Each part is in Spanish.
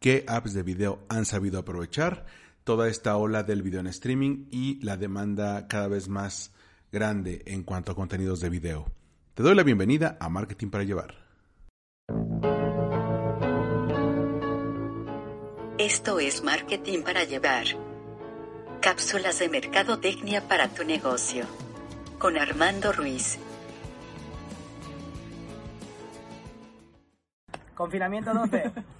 ¿Qué apps de video han sabido aprovechar toda esta ola del video en streaming y la demanda cada vez más grande en cuanto a contenidos de video? Te doy la bienvenida a Marketing para Llevar. Esto es Marketing para Llevar. Cápsulas de mercadotecnia para tu negocio. Con Armando Ruiz. Confinamiento 12.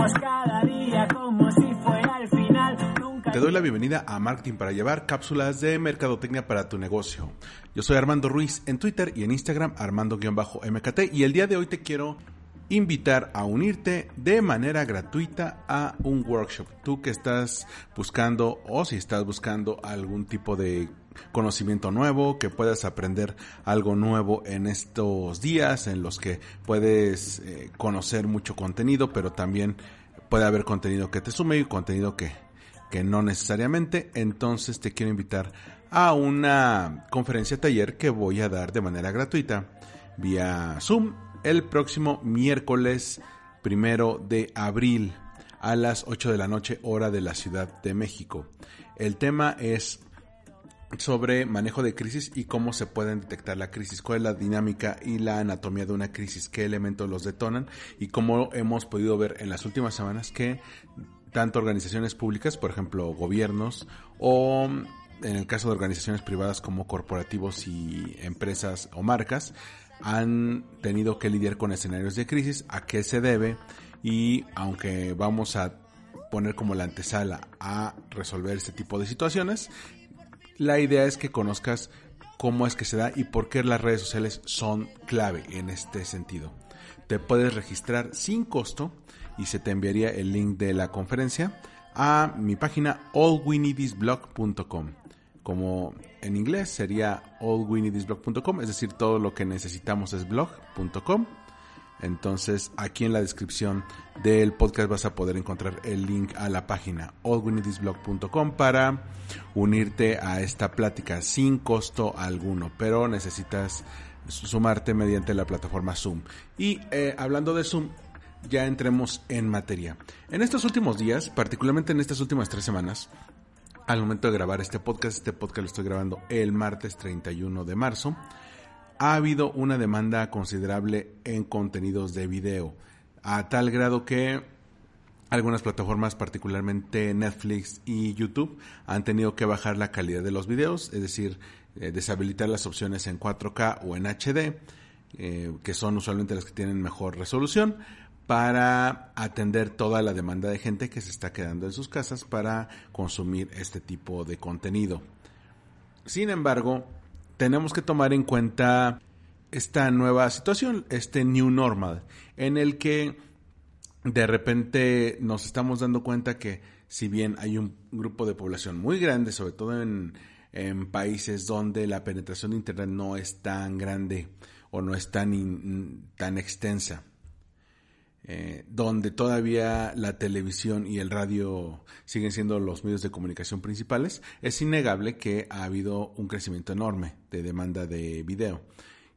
Cada día como si fuera el final. Nunca Te doy la bienvenida a Marketing para Llevar, cápsulas de mercadotecnia para tu negocio. Yo soy Armando Ruiz en Twitter y en Instagram Armando-MKT y el día de hoy te quiero invitar a unirte de manera gratuita a un workshop. Tú que estás buscando o si estás buscando algún tipo de conocimiento nuevo, que puedas aprender algo nuevo en estos días en los que puedes eh, conocer mucho contenido, pero también puede haber contenido que te sume y contenido que, que no necesariamente. Entonces te quiero invitar a una conferencia taller que voy a dar de manera gratuita vía Zoom el próximo miércoles primero de abril a las 8 de la noche hora de la Ciudad de México. El tema es sobre manejo de crisis y cómo se pueden detectar la crisis, cuál es la dinámica y la anatomía de una crisis, qué elementos los detonan y cómo hemos podido ver en las últimas semanas que tanto organizaciones públicas, por ejemplo gobiernos, o en el caso de organizaciones privadas como corporativos y empresas o marcas, han tenido que lidiar con escenarios de crisis, a qué se debe y aunque vamos a poner como la antesala a resolver este tipo de situaciones, la idea es que conozcas cómo es que se da y por qué las redes sociales son clave en este sentido. Te puedes registrar sin costo y se te enviaría el link de la conferencia a mi página allwinidisblog.com. Como en inglés sería allwinidisblog.com, es decir, todo lo que necesitamos es blog.com. Entonces, aquí en la descripción del podcast vas a poder encontrar el link a la página allwinidisblog.com para unirte a esta plática sin costo alguno, pero necesitas sumarte mediante la plataforma Zoom. Y eh, hablando de Zoom, ya entremos en materia. En estos últimos días, particularmente en estas últimas tres semanas, al momento de grabar este podcast, este podcast lo estoy grabando el martes 31 de marzo, ha habido una demanda considerable en contenidos de video, a tal grado que algunas plataformas, particularmente Netflix y YouTube, han tenido que bajar la calidad de los videos, es decir, eh, deshabilitar las opciones en 4K o en HD, eh, que son usualmente las que tienen mejor resolución, para atender toda la demanda de gente que se está quedando en sus casas para consumir este tipo de contenido. Sin embargo, tenemos que tomar en cuenta esta nueva situación, este new normal, en el que de repente nos estamos dando cuenta que si bien hay un grupo de población muy grande, sobre todo en, países donde la penetración de Internet no es tan grande o no es tan, tan extensa, eh, donde todavía la televisión y el radio siguen siendo los medios de comunicación principales, es innegable que ha habido un crecimiento enorme de demanda de video.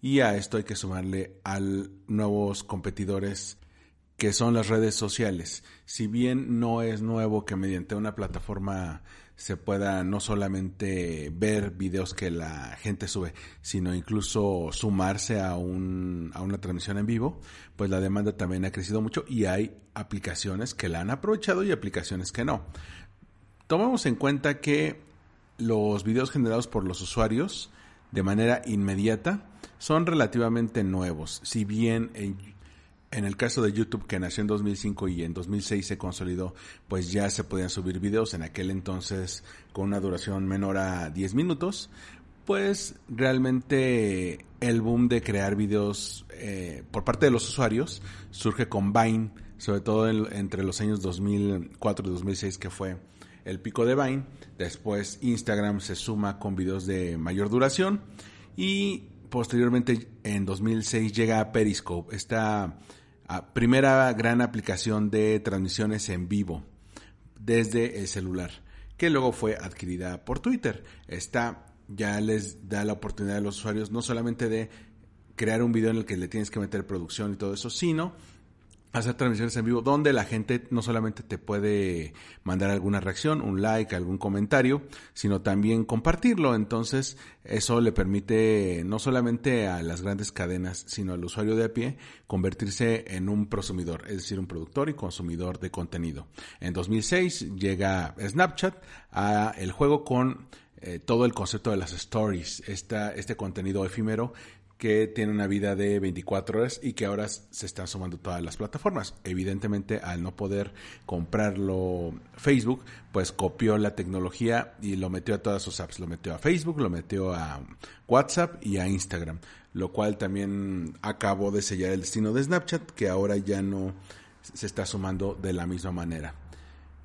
Y a esto hay que sumarle a nuevos competidores que son las redes sociales. Si bien no es nuevo que mediante una plataforma se pueda no solamente ver videos que la gente sube, sino incluso sumarse a, un, a una transmisión en vivo, pues la demanda también ha crecido mucho y hay aplicaciones que la han aprovechado y aplicaciones que no. Tomemos en cuenta que los videos generados por los usuarios de manera inmediata son relativamente nuevos, si bien en en el caso de YouTube, que nació en 2005 y en 2006 se consolidó, pues ya se podían subir videos en aquel entonces con una duración menor a 10 minutos. Pues realmente el boom de crear videos eh, por parte de los usuarios surge con Vine, sobre todo entre los años 2004 y 2006 que fue el pico de Vine. Después Instagram se suma con videos de mayor duración y posteriormente en 2006 llega Periscope, esta ah, primera gran aplicación de transmisiones en vivo desde el celular, que luego fue adquirida por Twitter. Esta ya les da la oportunidad a los usuarios no solamente de crear un video en el que le tienes que meter producción y todo eso, sino hacer transmisiones en vivo donde la gente no solamente te puede mandar alguna reacción, un like, algún comentario, sino también compartirlo. Entonces, eso le permite no solamente a las grandes cadenas, sino al usuario de a pie convertirse en un prosumidor, es decir, un productor y consumidor de contenido. En 2006 llega Snapchat a el juego con eh, todo el concepto de las stories, este contenido efímero que tiene una vida de 24 horas y que ahora se están sumando todas las plataformas. Evidentemente, al no poder comprarlo Facebook, pues copió la tecnología y lo metió a todas sus apps. Lo metió a Facebook, lo metió a WhatsApp y a Instagram, lo cual también acabó de sellar el destino de Snapchat, que ahora ya no se está sumando de la misma manera.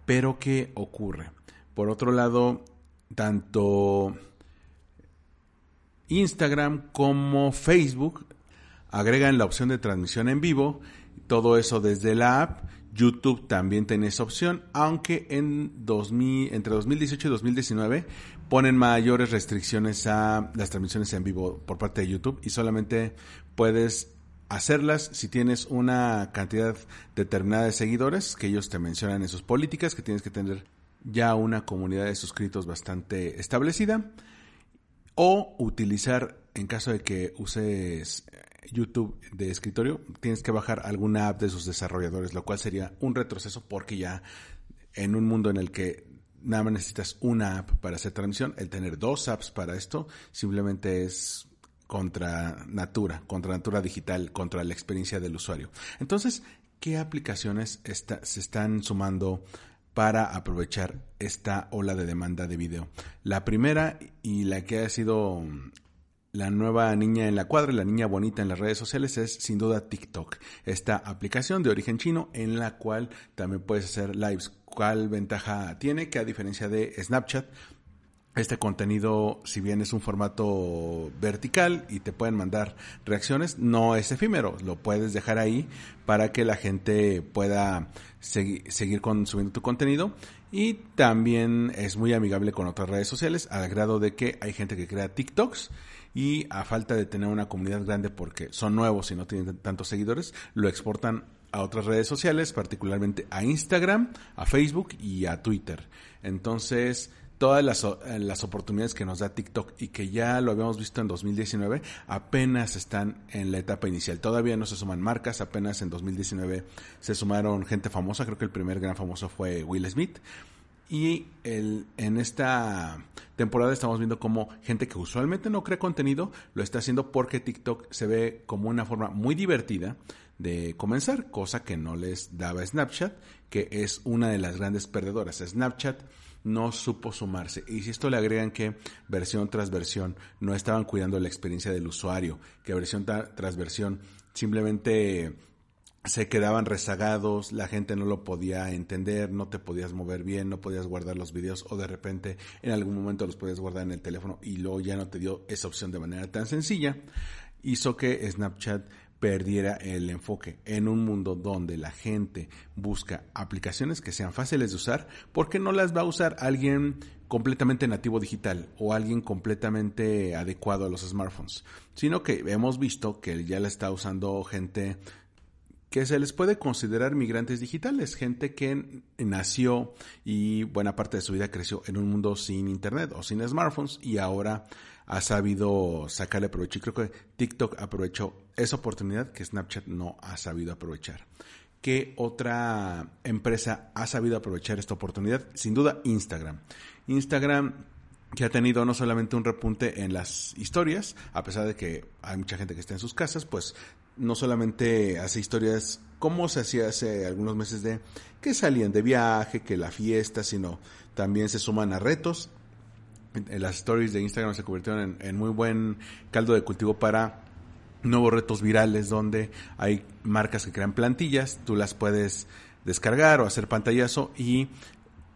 Pero, ¿qué ocurre? Por otro lado, tanto Instagram como Facebook. Agregan la opción de transmisión en vivo, todo eso desde la app. YouTube también tiene esa opción, aunque en 2000, entre 2018 y 2019 ponen mayores restricciones a las transmisiones en vivo por parte de YouTube y solamente puedes hacerlas si tienes una cantidad determinada de seguidores que ellos te mencionan en sus políticas, que tienes que tener ya una comunidad de suscritos bastante establecida o utilizar, en caso de que uses eh, YouTube de escritorio, tienes que bajar alguna app de sus desarrolladores, lo cual sería un retroceso porque ya en un mundo en el que nada más necesitas una app para hacer transmisión, el tener dos apps para esto simplemente es contra natura, contra natura digital, contra la experiencia del usuario. Entonces, ¿qué aplicaciones se están sumando para aprovechar esta ola de demanda de video. La primera y la que ha sido la nueva niña en la cuadra, la niña bonita en las redes sociales es sin duda TikTok, esta aplicación de origen chino en la cual también puedes hacer lives. ¿Cuál ventaja tiene? Que a diferencia de Snapchat, este contenido, si bien es un formato vertical y te pueden mandar reacciones, no es efímero, lo puedes dejar ahí para que la gente pueda seguir consumiendo tu contenido y también es muy amigable con otras redes sociales al grado de que hay gente que crea TikToks y a falta de tener una comunidad grande porque son nuevos y no tienen tantos seguidores, lo exportan a otras redes sociales, particularmente a Instagram, a Facebook y a Twitter. Entonces, todas las, eh, las, oportunidades que nos da TikTok y que ya lo habíamos visto en 2019, apenas están en la etapa inicial. Todavía no se suman marcas, apenas en 2019 se sumaron gente famosa, creo que el primer gran famoso fue Will Smith. Y el, en esta temporada estamos viendo como gente que usualmente no crea contenido lo está haciendo porque TikTok se ve como una forma muy divertida de comenzar, cosa que no les daba Snapchat, que es una de las grandes perdedoras. Snapchat no supo sumarse. Y si esto le agregan que versión tras versión no estaban cuidando la experiencia del usuario, que versión tras versión simplemente se quedaban rezagados, la gente no lo podía entender, no te podías mover bien, no podías guardar los videos o de repente en algún momento los podías guardar en el teléfono y luego ya no te dio esa opción de manera tan sencilla, hizo que Snapchat perdiera el enfoque en un mundo donde la gente busca aplicaciones que sean fáciles de usar, porque no las va a usar alguien completamente nativo digital o alguien completamente adecuado a los smartphones, sino que hemos visto que ya la está usando gente que se les puede considerar migrantes digitales, gente que nació y buena parte de su vida creció en un mundo sin internet o sin smartphones y ahora ha sabido sacarle provecho. Y creo que TikTok aprovechó esa oportunidad que Snapchat no ha sabido aprovechar. ¿Qué otra empresa ha sabido aprovechar esta oportunidad? Sin duda, Instagram. Instagram que ha tenido no solamente un repunte en las historias, a pesar de que hay mucha gente que está en sus casas, pues no solamente hace historias como se hacía hace algunos meses de que salían de viaje, que la fiesta, sino también se suman a retos las stories de Instagram se convirtieron en, en muy buen caldo de cultivo para nuevos retos virales donde hay marcas que crean plantillas, tú las puedes descargar o hacer pantallazo y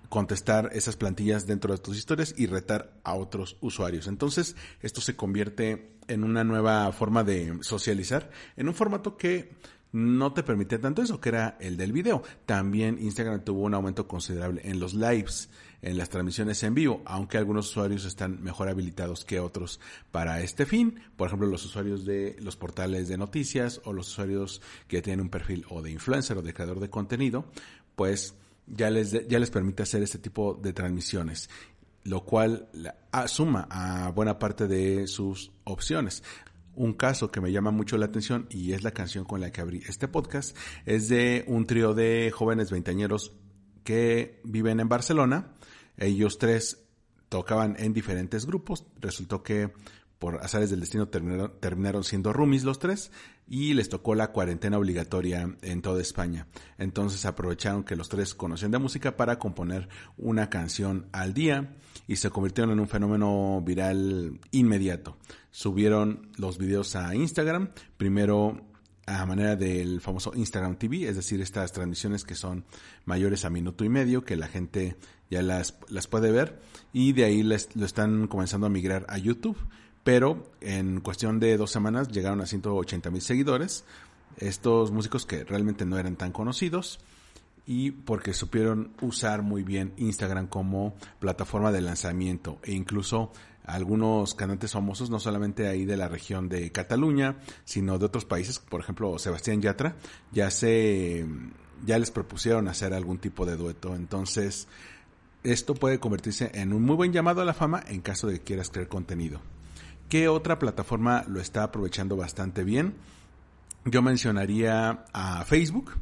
contestar esas plantillas dentro de tus historias y retar a otros usuarios. Entonces, esto se convierte en una nueva forma de socializar, en un formato que no te permite tanto eso, que era el del video. También Instagram tuvo un aumento considerable en los lives, en las transmisiones en vivo, aunque algunos usuarios están mejor habilitados que otros para este fin. Por ejemplo, los usuarios de los portales de noticias o los usuarios que tienen un perfil o de influencer o de creador de contenido, pues ya les, ya les permite hacer este tipo de transmisiones lo cual suma a buena parte de sus opciones un caso que me llama mucho la atención y es la canción con la que abrí este podcast. Es de un trío de jóvenes veinteañeros que viven en Barcelona. Ellos tres tocaban en diferentes grupos. Resultó que por azares del destino terminaron, terminaron siendo roomies los tres y les tocó la cuarentena obligatoria en toda España. Entonces aprovecharon que los tres conocían de música para componer una canción al día y se convirtieron en un fenómeno viral inmediato. Subieron los videos a Instagram, primero a manera del famoso Instagram TV, es decir, estas transmisiones que son mayores a minuto y medio, que la gente ya las, las puede ver, y de ahí les, lo están comenzando a migrar a YouTube pero en cuestión de dos semanas llegaron a 180 mil seguidores. Estos músicos que realmente no eran tan conocidos y porque supieron usar muy bien Instagram como plataforma de lanzamiento e incluso algunos cantantes famosos, no solamente ahí de la región de Cataluña, sino de otros países, por ejemplo Sebastián Yatra, ya se, ya les propusieron hacer algún tipo de dueto. Entonces, esto puede convertirse en un muy buen llamado a la fama en caso de que quieras crear contenido. ¿Qué otra plataforma lo está aprovechando bastante bien? Yo mencionaría a Facebook,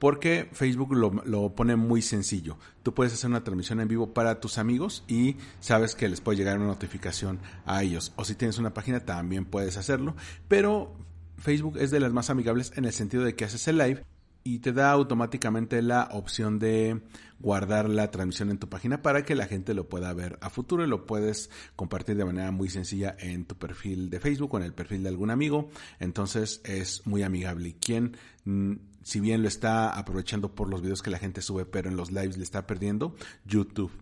porque Facebook lo, pone muy sencillo. Tú puedes hacer una transmisión en vivo para tus amigos y sabes que les puede llegar una notificación a ellos. O si tienes una página también puedes hacerlo, pero Facebook es de las más amigables en el sentido de que haces el live y te da automáticamente la opción de guardar la transmisión en tu página para que la gente lo pueda ver a futuro y lo puedes compartir de manera muy sencilla en tu perfil de Facebook o en el perfil de algún amigo. Entonces es muy amigable. Y quien, mm, si bien lo está aprovechando por los videos que la gente sube, pero en los lives le está perdiendo, YouTube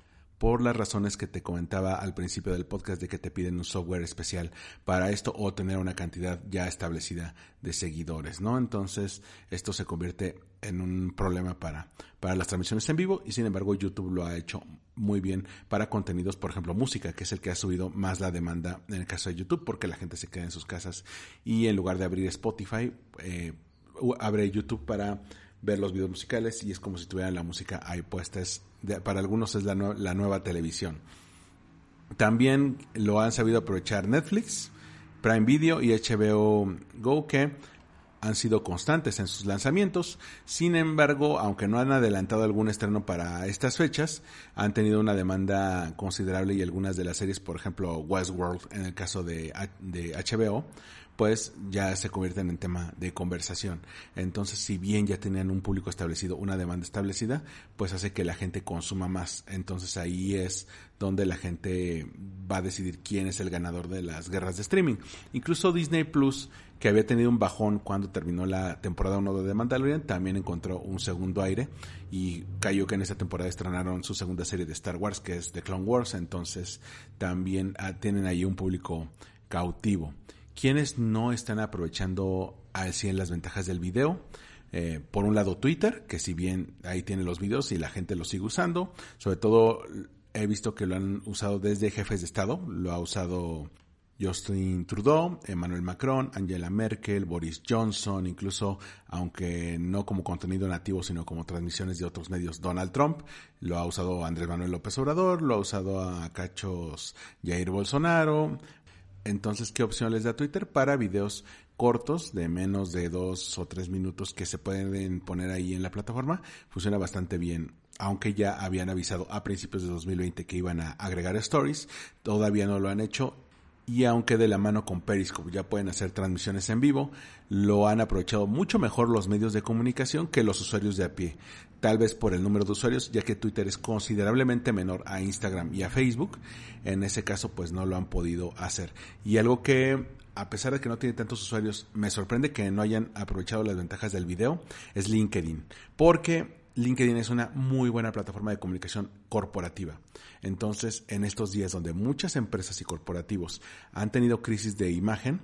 por las razones que te comentaba al principio del podcast de que te piden un software especial para esto o tener una cantidad ya establecida de seguidores, ¿no? Entonces, esto se convierte en un problema para, para las transmisiones en vivo y sin embargo YouTube lo ha hecho muy bien para contenidos, por ejemplo, música, que es el que ha subido más la demanda en el caso de YouTube porque la gente se queda en sus casas y en lugar de abrir Spotify, eh, abre YouTube para ver los videos musicales y es como si tuvieran la música ahí puesta. para algunos es la, la nueva televisión. También lo han sabido aprovechar Netflix, Prime Video y HBO Go que han sido constantes en sus lanzamientos. Sin embargo, aunque no han adelantado algún estreno para estas fechas, han tenido una demanda considerable y algunas de las series, por ejemplo Westworld en el caso de, de HBO, pues ya se convierten en tema de conversación. Entonces, si bien ya tenían un público establecido, una demanda establecida, pues hace que la gente consuma más. Entonces ahí es donde la gente va a decidir quién es el ganador de las guerras de streaming. Incluso Disney Plus, que había tenido un bajón cuando terminó la temporada 1 de Mandalorian, también encontró un segundo aire y cayó que en esa temporada estrenaron su segunda serie de Star Wars, que es The Clone Wars. Entonces también ah, tienen ahí un público cautivo quienes no están aprovechando al 100 las ventajas del video. Eh, por un lado Twitter, que si bien ahí tiene los videos y la gente lo sigue usando, sobre todo he visto que lo han usado desde jefes de Estado, lo ha usado Justin Trudeau, Emmanuel Macron, Angela Merkel, Boris Johnson, incluso, aunque no como contenido nativo, sino como transmisiones de otros medios, Donald Trump, lo ha usado Andrés Manuel López Obrador, lo ha usado a cachos Jair Bolsonaro, entonces, ¿qué opción les da Twitter? Para videos cortos de menos de dos o tres minutos que se pueden poner ahí en la plataforma. Funciona bastante bien. Aunque ya habían avisado a principios de 2020 que iban a agregar stories, todavía no lo han hecho y aunque de la mano con Periscope ya pueden hacer transmisiones en vivo, lo han aprovechado mucho mejor los medios de comunicación que los usuarios de a pie. Tal vez por el número de usuarios, ya que Twitter es considerablemente menor a Instagram y a Facebook. En ese caso, pues no lo han podido hacer. Y algo que, a pesar de que no tiene tantos usuarios, me sorprende que no hayan aprovechado las ventajas del video, es LinkedIn. Porque LinkedIn es una muy buena plataforma de comunicación corporativa. Entonces, en estos días donde muchas empresas y corporativos han tenido crisis de imagen,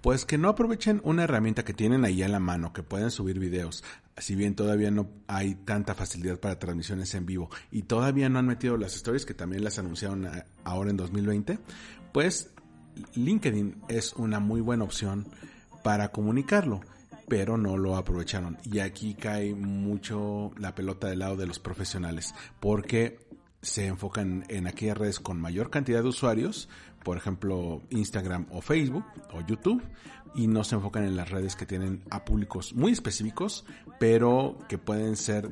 pues que no aprovechen una herramienta que tienen ahí a la mano, que pueden subir videos. Si bien todavía no hay tanta facilidad para transmisiones en vivo y todavía no han metido las stories que también las anunciaron ahora en 2020, pues LinkedIn es una muy buena opción para comunicarlo pero no lo aprovecharon. Y aquí cae mucho la pelota del lado de los profesionales, porque se enfocan en aquellas redes con mayor cantidad de usuarios, por ejemplo Instagram o Facebook o YouTube, y no se enfocan en las redes que tienen a públicos muy específicos, pero que pueden ser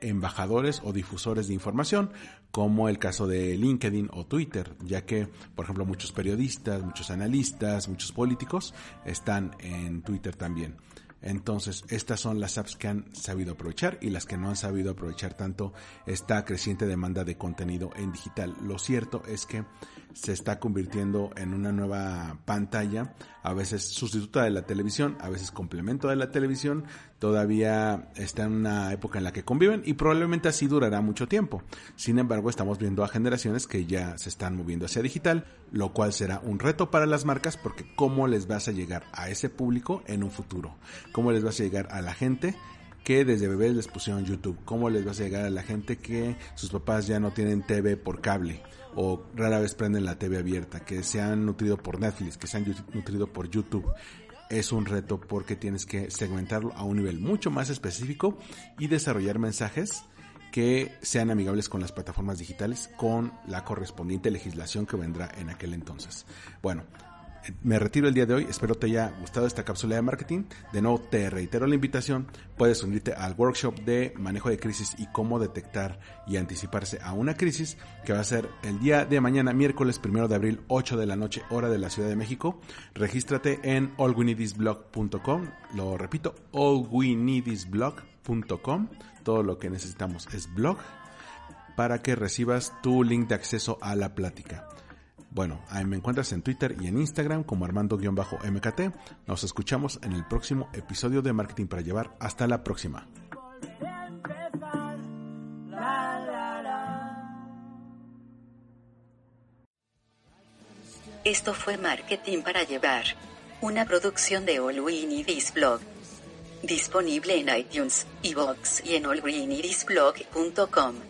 embajadores o difusores de información, como el caso de LinkedIn o Twitter, ya que, por ejemplo, muchos periodistas, muchos analistas, muchos políticos están en Twitter también. Entonces, estas son las apps que han sabido aprovechar y las que no han sabido aprovechar tanto esta creciente demanda de contenido en digital. Lo cierto es que se está convirtiendo en una nueva pantalla, a veces sustituta de la televisión, a veces complemento de la televisión, todavía está en una época en la que conviven y probablemente así durará mucho tiempo. Sin embargo, estamos viendo a generaciones que ya se están moviendo hacia digital, lo cual será un reto para las marcas porque cómo les vas a llegar a ese público en un futuro, cómo les vas a llegar a la gente que desde bebés les pusieron YouTube, cómo les vas a llegar a la gente que sus papás ya no tienen TV por cable o rara vez prenden la TV abierta, que se han nutrido por Netflix, que se han nutrido por YouTube. Es un reto porque tienes que segmentarlo a un nivel mucho más específico y desarrollar mensajes que sean amigables con las plataformas digitales con la correspondiente legislación que vendrá en aquel entonces. Bueno, me retiro el día de hoy. Espero te haya gustado esta cápsula de marketing. De nuevo, te reitero la invitación. Puedes unirte al workshop de manejo de crisis y cómo detectar y anticiparse a una crisis, que va a ser el día de mañana, miércoles primero de abril, 8 de la noche, hora de la Ciudad de México. Regístrate en allwinidisblog.com. Lo repito, allwinidisblog.com. Todo lo que necesitamos es blog para que recibas tu link de acceso a la plática. Bueno, ahí me encuentras en Twitter y en Instagram como Armando-MKT. Nos escuchamos en el próximo episodio de Marketing para Llevar. Hasta la próxima. Esto fue Marketing para Llevar, una producción de All We Blog. Disponible en iTunes, iVoox y en allgreenidisblog.com.